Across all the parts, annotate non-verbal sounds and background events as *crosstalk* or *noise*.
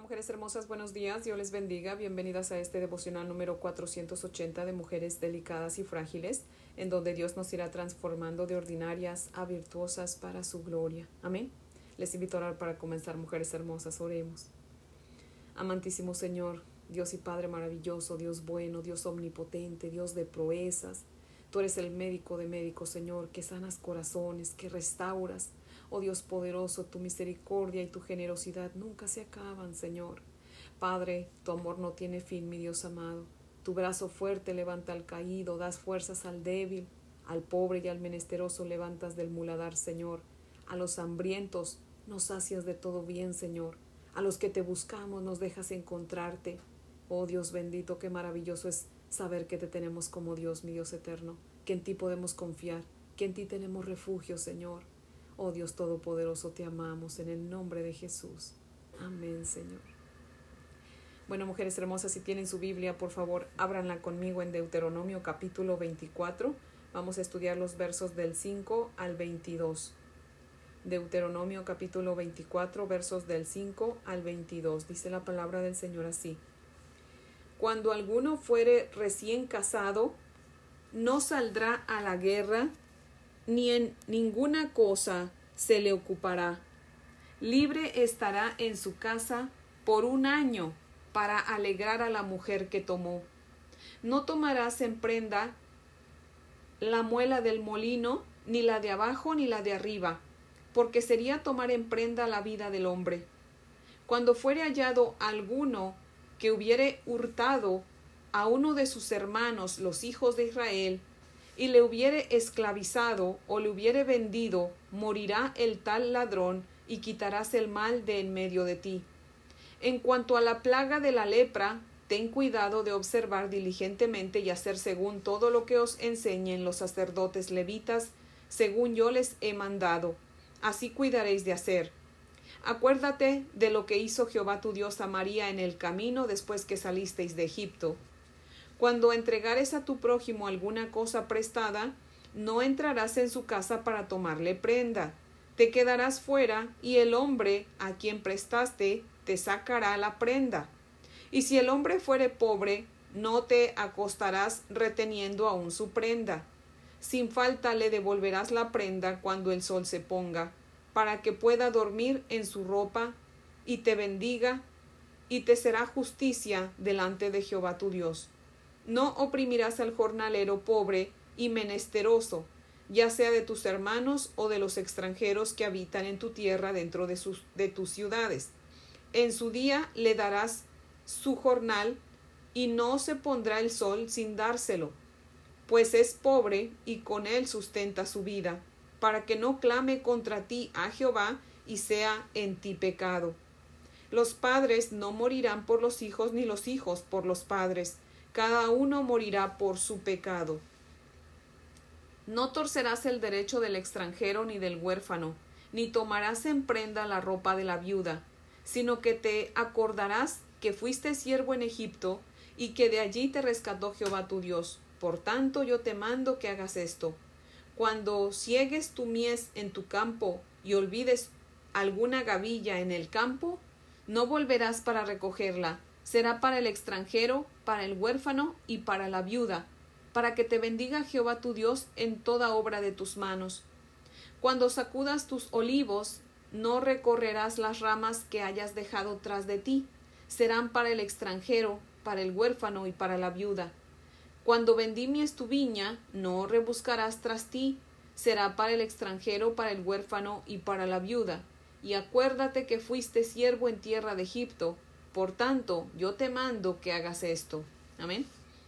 Mujeres hermosas, buenos días, Dios les bendiga, bienvenidas a este devocional número 480 de mujeres delicadas y frágiles, en donde Dios nos irá transformando de ordinarias a virtuosas para su gloria. Amén. Les invito a orar para comenzar, mujeres hermosas, oremos. Amantísimo Señor, Dios y Padre maravilloso, Dios bueno, Dios omnipotente, Dios de proezas, tú eres el médico de médicos, Señor, que sanas corazones, que restauras, Oh Dios poderoso, tu misericordia y tu generosidad nunca se acaban, Señor. Padre, tu amor no tiene fin, mi Dios amado. Tu brazo fuerte levanta al caído, das fuerzas al débil, al pobre y al menesteroso levantas del muladar, Señor. A los hambrientos nos sacias de todo bien, Señor. A los que te buscamos nos dejas encontrarte. Oh Dios bendito, qué maravilloso es saber que te tenemos como Dios, mi Dios eterno, que en ti podemos confiar, que en ti tenemos refugio, Señor. Oh Dios Todopoderoso, te amamos en el nombre de Jesús. Amén, Señor. Bueno, mujeres hermosas, si tienen su Biblia, por favor, ábranla conmigo en Deuteronomio capítulo 24. Vamos a estudiar los versos del 5 al 22. Deuteronomio capítulo 24, versos del 5 al 22. Dice la palabra del Señor así. Cuando alguno fuere recién casado, no saldrá a la guerra ni en ninguna cosa se le ocupará. Libre estará en su casa por un año para alegrar a la mujer que tomó. No tomarás en prenda la muela del molino, ni la de abajo ni la de arriba, porque sería tomar en prenda la vida del hombre. Cuando fuere hallado alguno que hubiere hurtado a uno de sus hermanos, los hijos de Israel, y le hubiere esclavizado o le hubiere vendido, morirá el tal ladrón y quitarás el mal de en medio de ti. En cuanto a la plaga de la lepra, ten cuidado de observar diligentemente y hacer según todo lo que os enseñen los sacerdotes levitas, según yo les he mandado. Así cuidaréis de hacer. Acuérdate de lo que hizo Jehová tu Dios a María en el camino después que salisteis de Egipto cuando entregares a tu prójimo alguna cosa prestada, no entrarás en su casa para tomarle prenda. Te quedarás fuera y el hombre a quien prestaste te sacará la prenda. Y si el hombre fuere pobre, no te acostarás reteniendo aún su prenda. Sin falta le devolverás la prenda cuando el sol se ponga, para que pueda dormir en su ropa y te bendiga, y te será justicia delante de Jehová tu Dios. No oprimirás al jornalero pobre y menesteroso, ya sea de tus hermanos o de los extranjeros que habitan en tu tierra dentro de, tus ciudades. En su día le darás su jornal, y no se pondrá el sol sin dárselo, pues es pobre y con él sustenta su vida, para que no clame contra ti a Jehová y sea en ti pecado. Los padres no morirán por los hijos, ni los hijos por los padres, cada uno morirá por su pecado. No torcerás el derecho del extranjero ni del huérfano, ni tomarás en prenda la ropa de la viuda, sino que te acordarás que fuiste siervo en Egipto, y que de allí te rescató Jehová tu Dios. Por tanto yo te mando que hagas esto. Cuando ciegues tu mies en tu campo y olvides alguna gavilla en el campo, no volverás para recogerla, será para el extranjero, para el huérfano y para la viuda, para que te bendiga Jehová tu Dios en toda obra de tus manos. Cuando sacudas tus olivos, no recorrerás las ramas que hayas dejado tras de ti, serán para el extranjero, para el huérfano y para la viuda. Cuando vendimies tu viña, no rebuscarás tras ti, será para el extranjero, para el huérfano y para la viuda. Y acuérdate que fuiste siervo en tierra de Egipto, por tanto, yo te mando que hagas esto. Amén.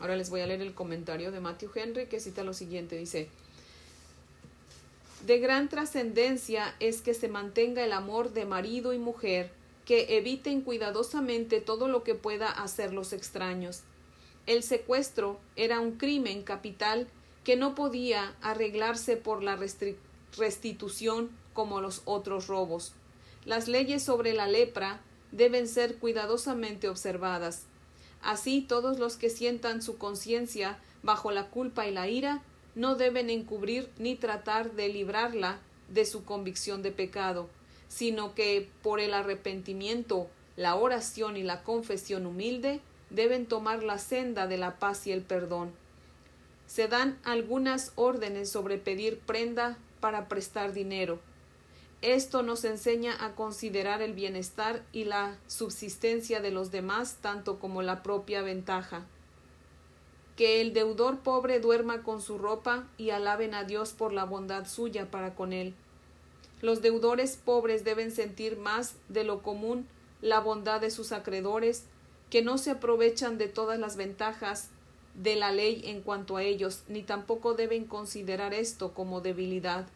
Ahora les voy a leer el comentario de Matthew Henry que cita lo siguiente. Dice, de gran trascendencia es que se mantenga el amor de marido y mujer, que eviten cuidadosamente todo lo que pueda hacer los extraños. El secuestro era un crimen capital que no podía arreglarse por la restitución como los otros robos. Las leyes sobre la lepra deben ser cuidadosamente observadas. Así todos los que sientan su conciencia bajo la culpa y la ira no deben encubrir ni tratar de librarla de su convicción de pecado, sino que por el arrepentimiento la oración y la confesión humilde deben tomar la senda de la paz y el perdón. Se dan algunas órdenes sobre pedir prenda para prestar dinero. Esto nos enseña a considerar el bienestar y la subsistencia de los demás tanto como la propia ventaja. Que el deudor pobre duerma con su ropa y alaben a Dios por la bondad suya para con él. Los deudores pobres deben sentir más de lo común la bondad de sus acreedores, que no se aprovechan de todas las ventajas de la ley en cuanto a ellos, ni tampoco deben considerar esto como debilidad.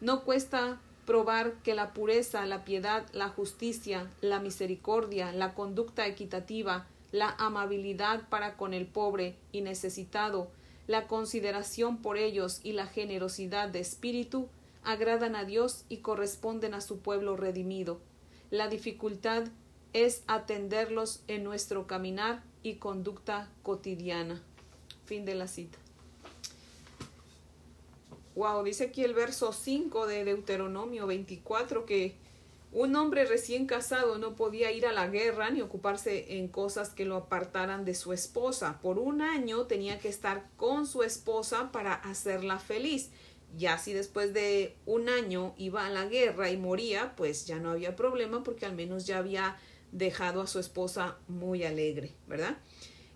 No cuesta probar que la pureza, la piedad, la justicia, la misericordia, la conducta equitativa, la amabilidad para con el pobre y necesitado, la consideración por ellos y la generosidad de espíritu agradan a Dios y corresponden a su pueblo redimido. La dificultad es atenderlos en nuestro caminar y conducta cotidiana. Fin de la cita. Wow, dice aquí el verso 5 de Deuteronomio 24 que un hombre recién casado no podía ir a la guerra ni ocuparse en cosas que lo apartaran de su esposa. Por un año tenía que estar con su esposa para hacerla feliz. Ya si después de un año iba a la guerra y moría, pues ya no había problema porque al menos ya había dejado a su esposa muy alegre, ¿verdad?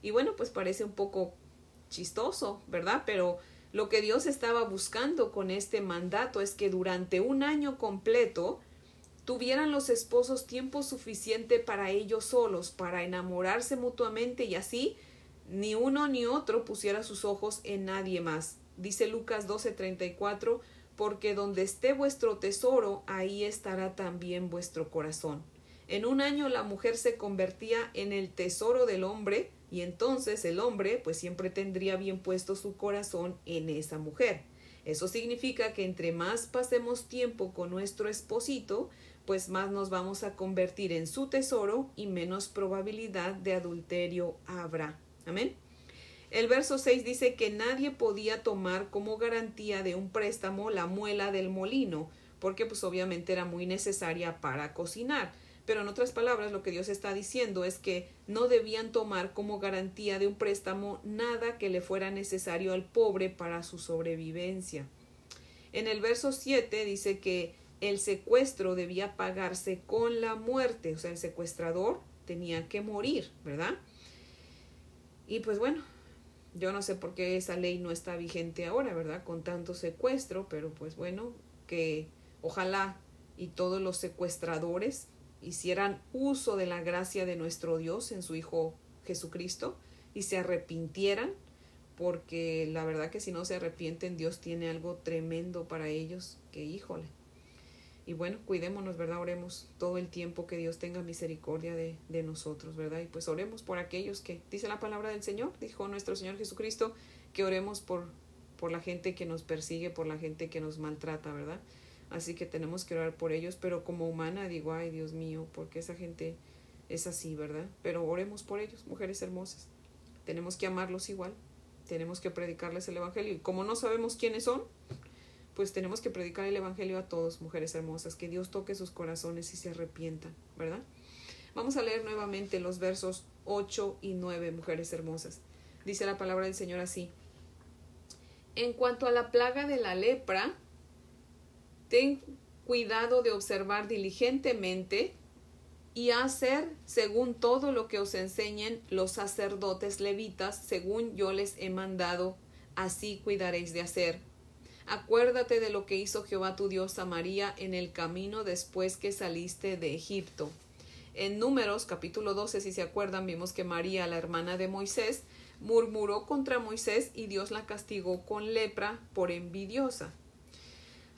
Y bueno, pues parece un poco chistoso, ¿verdad? Pero lo que Dios estaba buscando con este mandato es que durante un año completo tuvieran los esposos tiempo suficiente para ellos solos, para enamorarse mutuamente y así ni uno ni otro pusiera sus ojos en nadie más. Dice Lucas 12:34, porque donde esté vuestro tesoro, ahí estará también vuestro corazón. En un año la mujer se convertía en el tesoro del hombre, y entonces el hombre pues siempre tendría bien puesto su corazón en esa mujer. Eso significa que entre más pasemos tiempo con nuestro esposito, pues más nos vamos a convertir en su tesoro y menos probabilidad de adulterio habrá. Amén. El verso 6 dice que nadie podía tomar como garantía de un préstamo la muela del molino, porque pues obviamente era muy necesaria para cocinar. Pero en otras palabras, lo que Dios está diciendo es que no debían tomar como garantía de un préstamo nada que le fuera necesario al pobre para su sobrevivencia. En el verso 7 dice que el secuestro debía pagarse con la muerte, o sea, el secuestrador tenía que morir, ¿verdad? Y pues bueno, yo no sé por qué esa ley no está vigente ahora, ¿verdad? Con tanto secuestro, pero pues bueno, que ojalá y todos los secuestradores hicieran uso de la gracia de nuestro Dios en su Hijo Jesucristo y se arrepintieran, porque la verdad que si no se arrepienten, Dios tiene algo tremendo para ellos, que híjole. Y bueno, cuidémonos, ¿verdad? Oremos todo el tiempo que Dios tenga misericordia de, de nosotros, ¿verdad? Y pues oremos por aquellos que, dice la palabra del Señor, dijo nuestro Señor Jesucristo, que oremos por, por la gente que nos persigue, por la gente que nos maltrata, ¿verdad? Así que tenemos que orar por ellos, pero como humana digo, ay Dios mío, porque esa gente es así, ¿verdad? Pero oremos por ellos, mujeres hermosas. Tenemos que amarlos igual, tenemos que predicarles el Evangelio. Y como no sabemos quiénes son, pues tenemos que predicar el Evangelio a todos, mujeres hermosas, que Dios toque sus corazones y se arrepientan, ¿verdad? Vamos a leer nuevamente los versos 8 y 9, mujeres hermosas. Dice la palabra del Señor así. En cuanto a la plaga de la lepra, ten cuidado de observar diligentemente y hacer según todo lo que os enseñen los sacerdotes levitas, según yo les he mandado, así cuidaréis de hacer. Acuérdate de lo que hizo Jehová tu Dios a María en el camino después que saliste de Egipto. En Números capítulo 12, si se acuerdan, vimos que María, la hermana de Moisés, murmuró contra Moisés y Dios la castigó con lepra por envidiosa.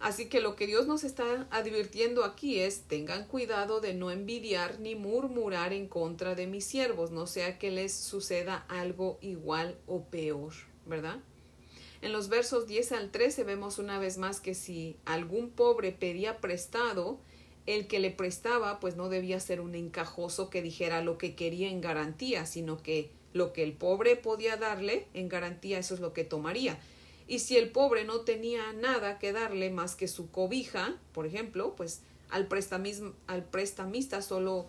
Así que lo que Dios nos está advirtiendo aquí es tengan cuidado de no envidiar ni murmurar en contra de mis siervos, no sea que les suceda algo igual o peor, ¿verdad? En los versos 10 al 13 vemos una vez más que si algún pobre pedía prestado, el que le prestaba pues no debía ser un encajoso que dijera lo que quería en garantía, sino que lo que el pobre podía darle en garantía eso es lo que tomaría. Y si el pobre no tenía nada que darle más que su cobija, por ejemplo, pues al, al prestamista solo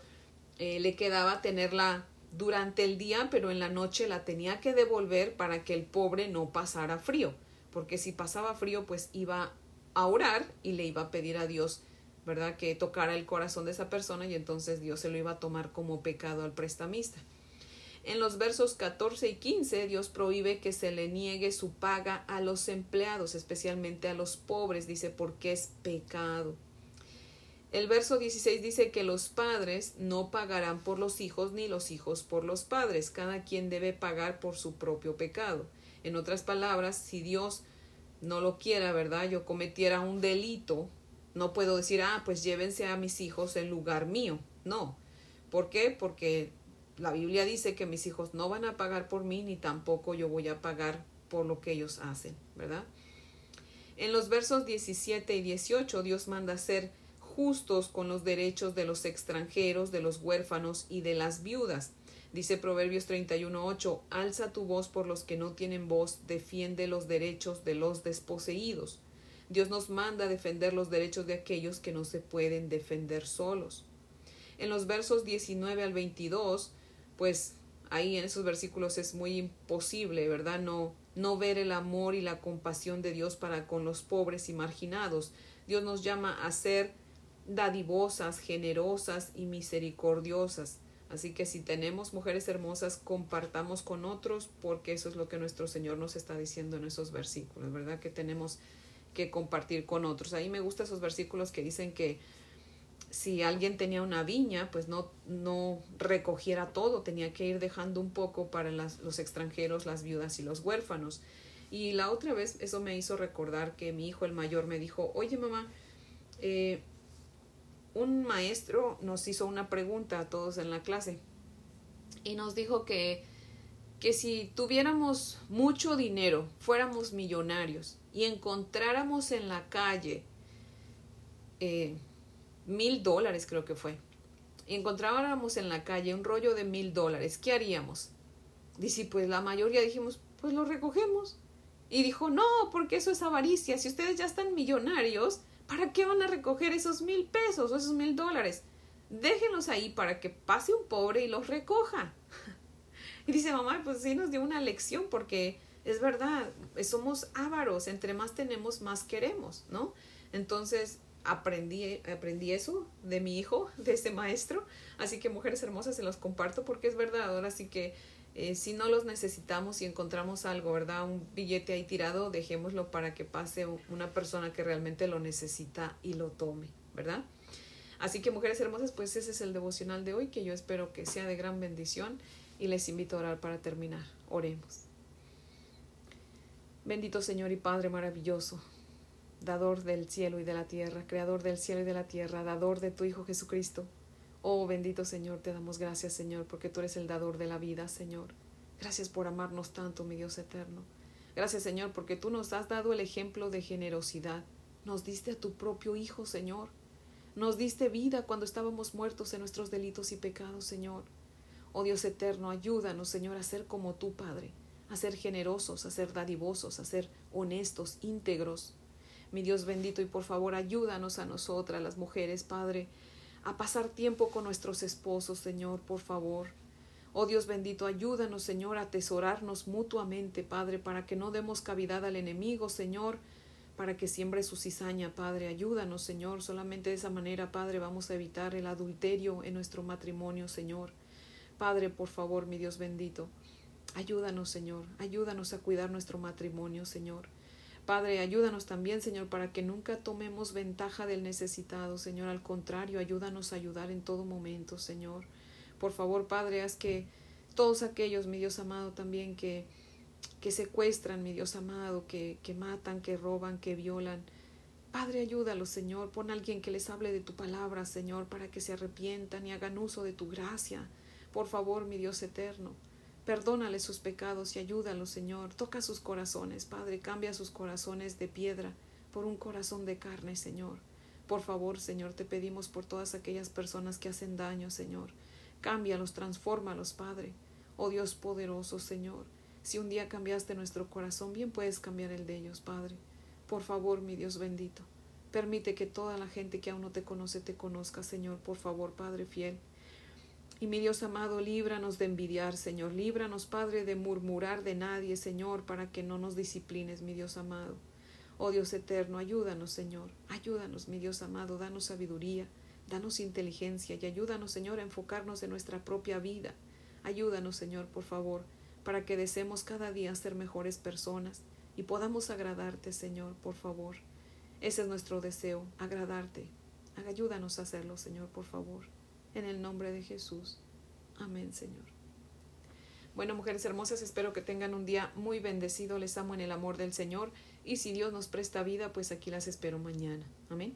eh, le quedaba tenerla durante el día, pero en la noche la tenía que devolver para que el pobre no pasara frío, porque si pasaba frío, pues iba a orar y le iba a pedir a Dios, ¿verdad?, que tocara el corazón de esa persona y entonces Dios se lo iba a tomar como pecado al prestamista. En los versos 14 y 15 Dios prohíbe que se le niegue su paga a los empleados, especialmente a los pobres, dice, porque es pecado. El verso 16 dice que los padres no pagarán por los hijos ni los hijos por los padres. Cada quien debe pagar por su propio pecado. En otras palabras, si Dios no lo quiera, ¿verdad? Yo cometiera un delito, no puedo decir, ah, pues llévense a mis hijos en lugar mío. No. ¿Por qué? Porque la Biblia dice que mis hijos no van a pagar por mí ni tampoco yo voy a pagar por lo que ellos hacen, ¿verdad? En los versos 17 y 18 Dios manda ser justos con los derechos de los extranjeros, de los huérfanos y de las viudas. Dice Proverbios 31.8, alza tu voz por los que no tienen voz, defiende los derechos de los desposeídos. Dios nos manda defender los derechos de aquellos que no se pueden defender solos. En los versos 19 al 22, pues ahí en esos versículos es muy imposible, ¿verdad? No, no ver el amor y la compasión de Dios para con los pobres y marginados. Dios nos llama a ser dadivosas, generosas y misericordiosas. Así que si tenemos mujeres hermosas, compartamos con otros, porque eso es lo que nuestro Señor nos está diciendo en esos versículos, ¿verdad? Que tenemos que compartir con otros. Ahí me gustan esos versículos que dicen que si alguien tenía una viña, pues no, no recogiera todo, tenía que ir dejando un poco para los extranjeros, las viudas y los huérfanos. Y la otra vez eso me hizo recordar que mi hijo el mayor me dijo, oye mamá, eh, un maestro nos hizo una pregunta a todos en la clase y nos dijo que, que si tuviéramos mucho dinero, fuéramos millonarios y encontráramos en la calle eh, mil dólares, creo que fue, y encontráramos en la calle un rollo de mil dólares, ¿qué haríamos? Dice, pues la mayoría dijimos, pues lo recogemos. Y dijo, no, porque eso es avaricia. Si ustedes ya están millonarios, ¿Para qué van a recoger esos mil pesos o esos mil dólares? Déjenlos ahí para que pase un pobre y los recoja. *laughs* Y dice, mamá, pues sí nos dio una lección porque es verdad, somos ávaros, entre más tenemos, más queremos, ¿no? Entonces aprendí, aprendí eso de mi hijo, *laughs* de ese maestro, así que mujeres hermosas se los comparto porque es verdad, ahora sí que eh, si no los necesitamos y encontramos algo, ¿verdad? Un billete ahí tirado, dejémoslo para que pase una persona que realmente lo necesita y lo tome, ¿verdad? Así que mujeres hermosas, pues ese es el devocional de hoy que yo espero que sea de gran bendición y les invito a orar para terminar. Oremos. Bendito Señor y Padre maravilloso, dador del cielo y de la tierra, creador del cielo y de la tierra, dador de tu Hijo Jesucristo. Oh bendito Señor, te damos gracias Señor, porque tú eres el dador de la vida, Señor. Gracias por amarnos tanto, mi Dios eterno. Gracias Señor, porque tú nos has dado el ejemplo de generosidad. Nos diste a tu propio Hijo, Señor. Nos diste vida cuando estábamos muertos en nuestros delitos y pecados, Señor. Oh Dios eterno, ayúdanos, Señor, a ser como tú, Padre, a ser generosos, a ser dadivosos, a ser honestos, íntegros. Mi Dios bendito, y por favor ayúdanos a nosotras, las mujeres, Padre, a pasar tiempo con nuestros esposos, Señor, por favor. Oh Dios bendito, ayúdanos, Señor, a atesorarnos mutuamente, Padre, para que no demos cavidad al enemigo, Señor, para que siembre su cizaña, Padre. Ayúdanos, Señor. Solamente de esa manera, Padre, vamos a evitar el adulterio en nuestro matrimonio, Señor. Padre, por favor, mi Dios bendito, ayúdanos, Señor. Ayúdanos a cuidar nuestro matrimonio, Señor. Padre, ayúdanos también, Señor, para que nunca tomemos ventaja del necesitado, Señor. Al contrario, ayúdanos a ayudar en todo momento, Señor. Por favor, Padre, haz que todos aquellos, mi Dios amado, también que, que secuestran, mi Dios amado, que, que matan, que roban, que violan, Padre, ayúdalos, Señor. Pon a alguien que les hable de tu palabra, Señor, para que se arrepientan y hagan uso de tu gracia. Por favor, mi Dios eterno. Perdónale sus pecados y ayúdalos, Señor. Toca sus corazones, Padre. Cambia sus corazones de piedra por un corazón de carne, Señor. Por favor, Señor, te pedimos por todas aquellas personas que hacen daño, Señor. Cámbialos, transfórmalos, Padre. Oh Dios poderoso, Señor. Si un día cambiaste nuestro corazón, bien puedes cambiar el de ellos, Padre. Por favor, mi Dios bendito. Permite que toda la gente que aún no te conoce te conozca, Señor. Por favor, Padre fiel. Y mi Dios amado, líbranos de envidiar, Señor. Líbranos, Padre, de murmurar de nadie, Señor, para que no nos disciplines, mi Dios amado. Oh Dios eterno, ayúdanos, Señor. Ayúdanos, mi Dios amado. Danos sabiduría, danos inteligencia y ayúdanos, Señor, a enfocarnos en nuestra propia vida. Ayúdanos, Señor, por favor, para que deseemos cada día ser mejores personas y podamos agradarte, Señor, por favor. Ese es nuestro deseo, agradarte. Ayúdanos a hacerlo, Señor, por favor. En el nombre de Jesús. Amén, Señor. Bueno, mujeres hermosas, espero que tengan un día muy bendecido. Les amo en el amor del Señor. Y si Dios nos presta vida, pues aquí las espero mañana. Amén.